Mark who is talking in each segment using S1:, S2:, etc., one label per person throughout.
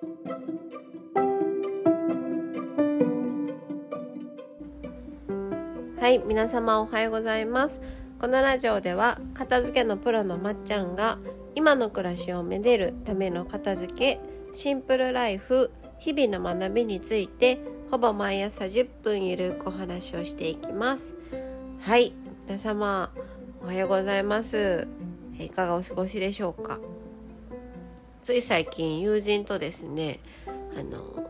S1: はい皆様おはようございます。このラジオでは片付けのプロのまっちゃんが今の暮らしをめでるための片付けシンプルライフ日々の学びについてほぼ毎朝10分ゆるくお話をしていきます。はい皆様おはようございます。いかがお過ごしでしょうか？つい最近友人とですねあの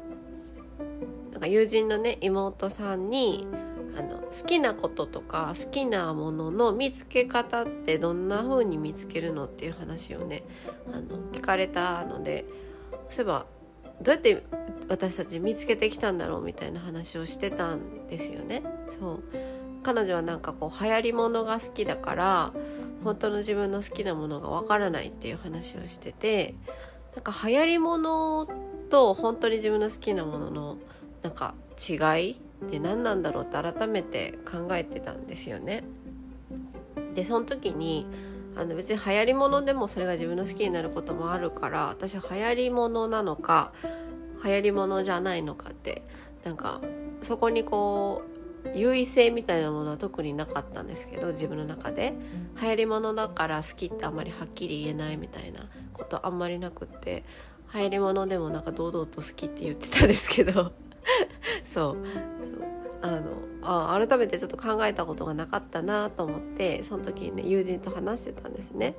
S1: なんか友人のね妹さんにあの好きなこととか好きなものの見つけ方ってどんな風に見つけるのっていう話をねあの聞かれたのでそういえばどうやって私たち見つけてきたんだろうみたいな話をしてたんですよね。そう彼女はなんかこう流行りものが好きだから本当の自分の好きなものがわからないっていう話をしててなんか流行りものと本当に自分の好きなもののなんか違いって何なんだろうって改めて考えてたんですよね。でその時にあの別に流行りものでもそれが自分の好きになることもあるから私は流行りものなのか流行りものじゃないのかってなんかそこにこう優位性みたいなものは特になかったんですけど自分の中で。流行りものだから好きってあんまりはっきり言えないみたいなことあんまりなくって流行りものでもなんか堂々と好きって言ってたんですけど。そう。あのあ改めてちょっと考えたことがなかったなと思ってその時にね友人と話してたんですね。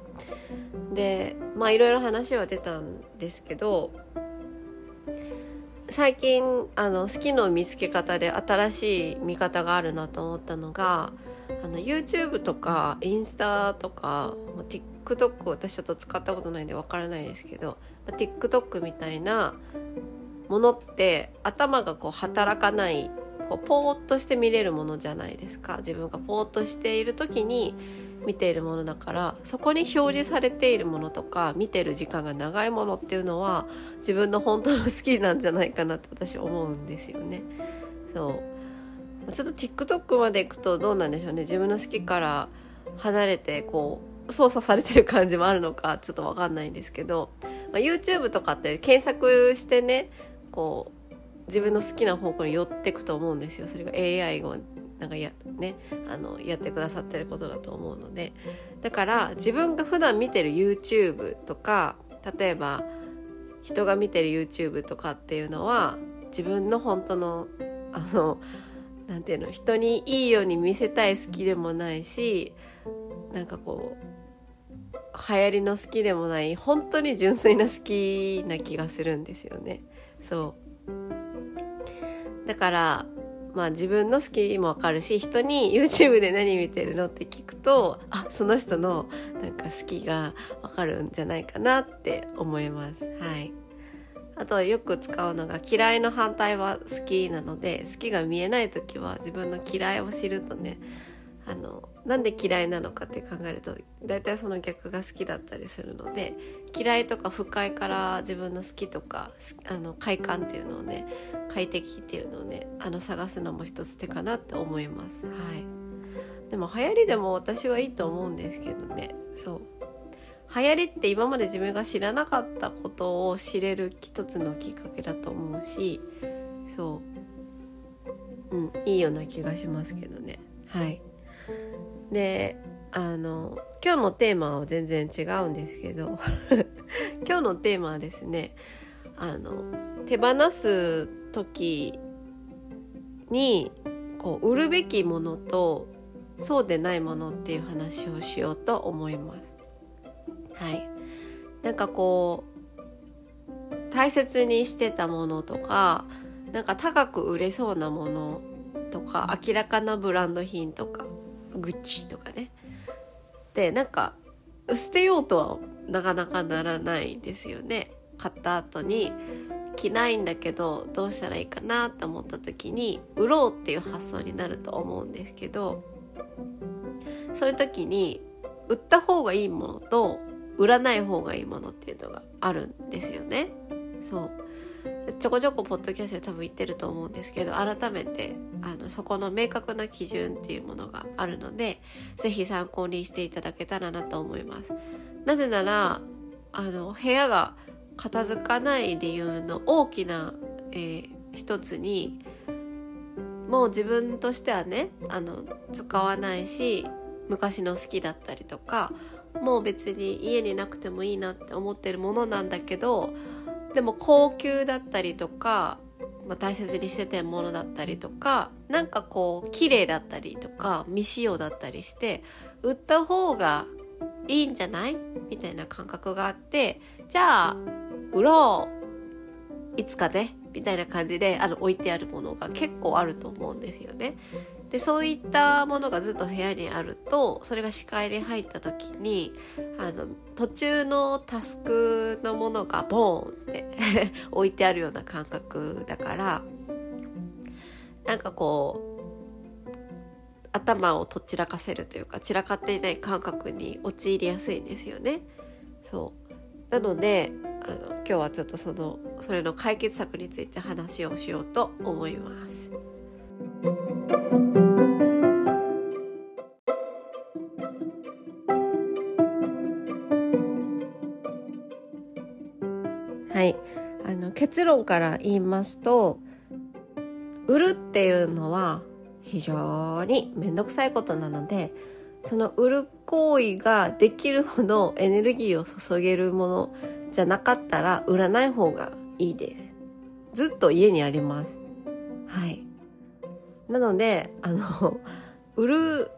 S1: でまあいろいろ話は出たんですけど最近あの好きの見つけ方で新しい見方があるなと思ったのがあの YouTube とかインスタとか TikTok 私ちょっと使ったことないんでわからないですけど TikTok みたいなものって頭がこう働かないこうポーッとして見れるものじゃないですか。自分がポーッとしている時に見ているものだからそこに表示されているものとか見てる時間が長いものっていうのは自分の本当の好きなんじゃないかなって私思うんですよね。そう。ちょっと TikTok まで行くとどうなんでしょうね。自分の好きから離れてこう操作されてる感じもあるのかちょっと分かんないんですけど、まあ、YouTube とかって検索してねこう自分の好きな方向に寄ってくと思うんですよ。それが AI をなんかや,、ね、あのやってくださってることだと思うのでだから自分が普段見てる YouTube とか例えば人が見てる YouTube とかっていうのは自分の本当のあのなんていうの人にいいように見せたい好きでもないしなんかこう流行りの好きでもない本当に純粋な好きな気がするんですよね。そうだからまあ自分の好きもわかるし人に YouTube で何見てるのって聞くとあその人のなんか好きがわかるんじゃないかなって思います。はい。あとよく使うのが嫌いの反対は好きなので好きが見えない時は自分の嫌いを知るとねあのなんで嫌いなのかって考えると大体その逆が好きだったりするので嫌いとか不快から自分の好きとかあの快感っていうのをね快適っていうのをねあの探すのも一つ手かなって思います。はい、でも流行りでも私はいいと思うんですけどね。そう。流行りって今まで自分が知らなかったことを知れる一つのきっかけだと思うしそう。うんいいような気がしますけどね。はい。であの今日のテーマは全然違うんですけど 今日のテーマはですねあの手放す時にこう売るべきものとそうでないものっていう話をしようと思います。はい、なんかこう大切にしてたものとかなんか高く売れそうなものとか明らかなブランド品とかグッチとかね。でなんか捨てようとはなかなかならないですよね。買った後に着ないんだけどどうしたらいいかなと思った時に売ろうっていう発想になると思うんですけどそういう時に売った方がいいものと売らない方がいいものっていうのがあるんですよね。そうちょこちょこポッドキャストで多分言ってると思うんですけど改めてあのそこの明確な基準っていうものがあるので是非参考にしていただけたらなと思います。なぜならあの部屋が片付かない理由の大きな、えー、一つにもう自分としてはねあの使わないし昔の好きだったりとかもう別に家になくてもいいなって思ってるものなんだけどでも高級だったりとか、まあ、大切にしててるものだったりとかなんかこう綺麗だったりとか未使用だったりして売った方がいいんじゃない？みたいな感覚があってじゃあ売ろういつかねみたいな感じであの置いてあるものが結構あると思うんですよね。でそういったものがずっと部屋にあるとそれが視界に入った時にあの途中のタスクのものがボーンって 置いてあるような感覚だからなんかこう頭をとっちらかせるというか散らかっていない感覚に陥りやすいんですよね。そうなのであの今日はちょっとそのそれの解決策について話をしようと思います。はい、あの結論から言いますと売るっていうのは非常に面倒くさいことなのでその売る行為ができるほどエネルギーを注げるものじゃなかったら売らない方がいいです。ずっと家にあります。はい。なので、あの、売る、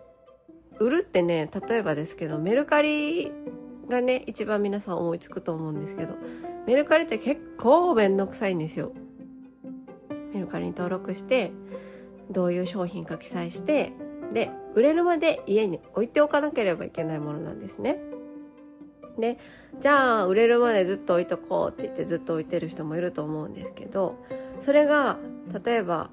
S1: 売るってね、例えばですけど、メルカリがね、一番皆さん思いつくと思うんですけど、メルカリって結構めんどくさいんですよ。メルカリに登録して、どういう商品か記載して、で、売れるまで家に置いておかなければいけないものなんですね。でじゃあ売れるまでずっと置いとこうって言ってずっと置いてる人もいると思うんですけどそれが例えば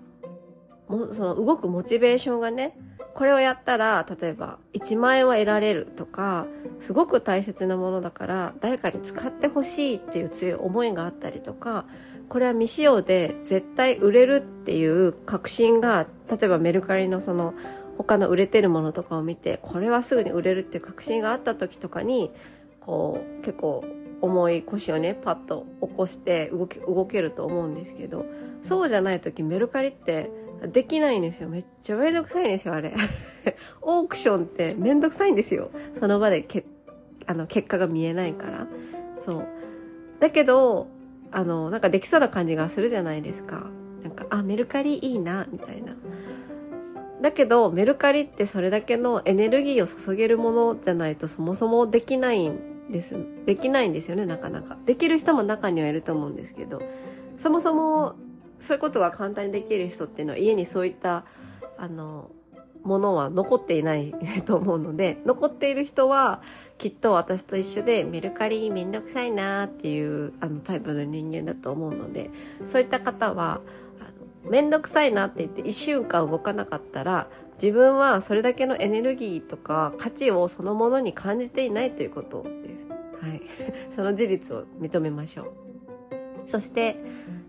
S1: もその動くモチベーションがねこれをやったら例えば1万円は得られるとかすごく大切なものだから誰かに使ってほしいっていう強い思いがあったりとかこれは未使用で絶対売れるっていう確信が例えばメルカリのその他の売れてるものとかを見てこれはすぐに売れるっていう確信があった時とかにこう結構重い腰をねパッと起こして動き動けると思うんですけどそうじゃない時メルカリってできないんですよ。めっちゃめんどくさいんですよあれ。オークションってめんどくさいんですよ。その場でけあの結果が見えないから。そう。だけどあのなんかできそうな感じがするじゃないですか。なんかあメルカリいいなみたいな。だけどメルカリってそれだけのエネルギーを注げるものじゃないとそもそもできないんです。できないんですよねなかなか。できる人も中にはいると思うんですけどそもそもそういうことが簡単にできる人っていうのは家にそういったあのものは残っていない と思うので残っている人はきっと私と一緒でメルカリめんどくさいなーっていうあのタイプの人間だと思うのでそういった方はめんどくさいなって言って1週間動かなかったら自分はそれだけのエネルギーとか価値をそのものに感じていないということです。はい。その事実を認めましょう。そして、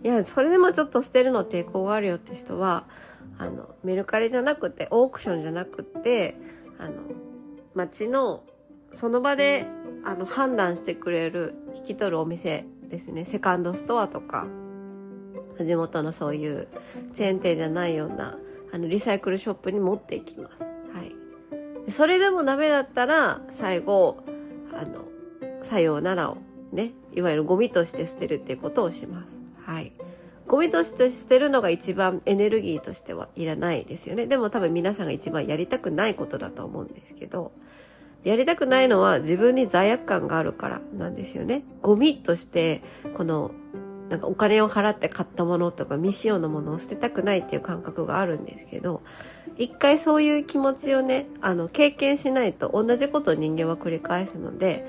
S1: いや、それでもちょっと捨てるの抵抗があるよって人は、あの、メルカリじゃなくて、オークションじゃなくて、あの、街の、その場で、あの、判断してくれる、引き取るお店ですね。セカンドストアとか、地元のそういうチェーン店じゃないようなあのリサイクルショップに持っていきます。はい。それでもダメだったら最後あのさようならをねいわゆるゴミとして捨てるっていうことをします。はい。ゴミとして捨てるのが一番エネルギーとしてはいらないですよね。でも多分皆さんが一番やりたくないことだと思うんですけど、やりたくないのは自分に罪悪感があるからなんですよね。ゴミとして、このなんかお金を払って買ったものとか未使用のものを捨てたくないっていう感覚があるんですけど一回そういう気持ちをねあの経験しないと同じことを人間は繰り返すので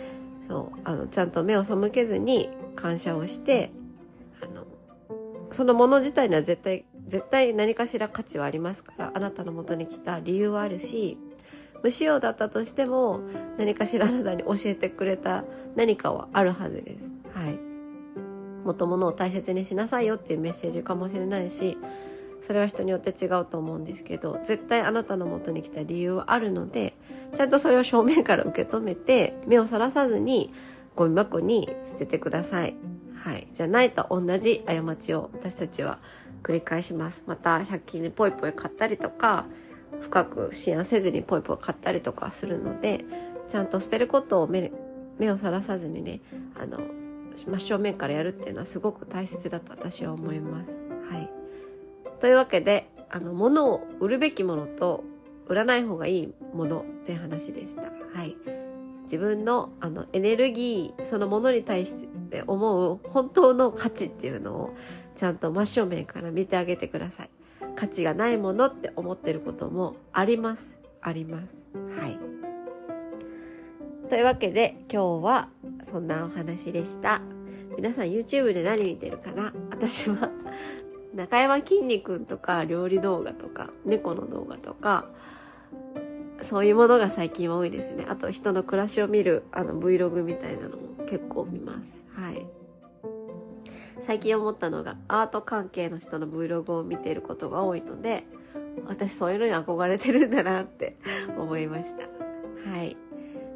S1: そうあのちゃんと目を背けずに感謝をしてあのそのもの自体には絶対絶対何かしら価値はありますからあなたの元に来た理由はあるし無使用だったとしても何かしらあなたに教えてくれた何かはあるはずです。はい。もとものを大切にしなさいよっていうメッセージかもしれないしそれは人によって違うと思うんですけど絶対あなたの元に来た理由はあるのでちゃんとそれを正面から受け止めて目をそらさずにゴミ箱に捨ててください。はい。じゃないと同じ過ちを私たちは繰り返します。また、100均でポイポイ買ったりとか、深く思案せずにポイポイ買ったりとかするので、ちゃんと捨てることを目目をそらさずにね、あの、真正面からやるっていうのはすごく大切だと私は思います。はい。というわけで、あの、物を売るべきものと売らない方がいいものって話でした。はい。自分のあのエネルギーそのものに対して思う本当の価値っていうのをちゃんと真正面から見てあげてください。価値がないものって思ってることもあります。あります。はい。というわけで今日はそんなお話でした。皆さん YouTube で何見てるかな？私は 中山きんに君とか料理動画とか猫の動画とかそういうものが最近は多いですね。あと人の暮らしを見るあの Vlog みたいなのも結構見ます。はい。最近思ったのがアート関係の人の Vlog を見ていることが多いので、私そういうのに憧れてるんだなって思いました。はい。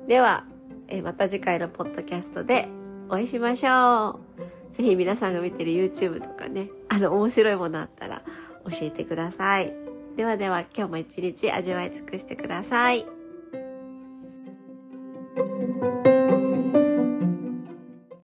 S1: では、えまた次回のポッドキャストでお会いしましょう。ぜひ皆さんが見てる YouTube とかね、あの面白いものあったら教えてください。ではでは今日も一日味わい尽くしてください。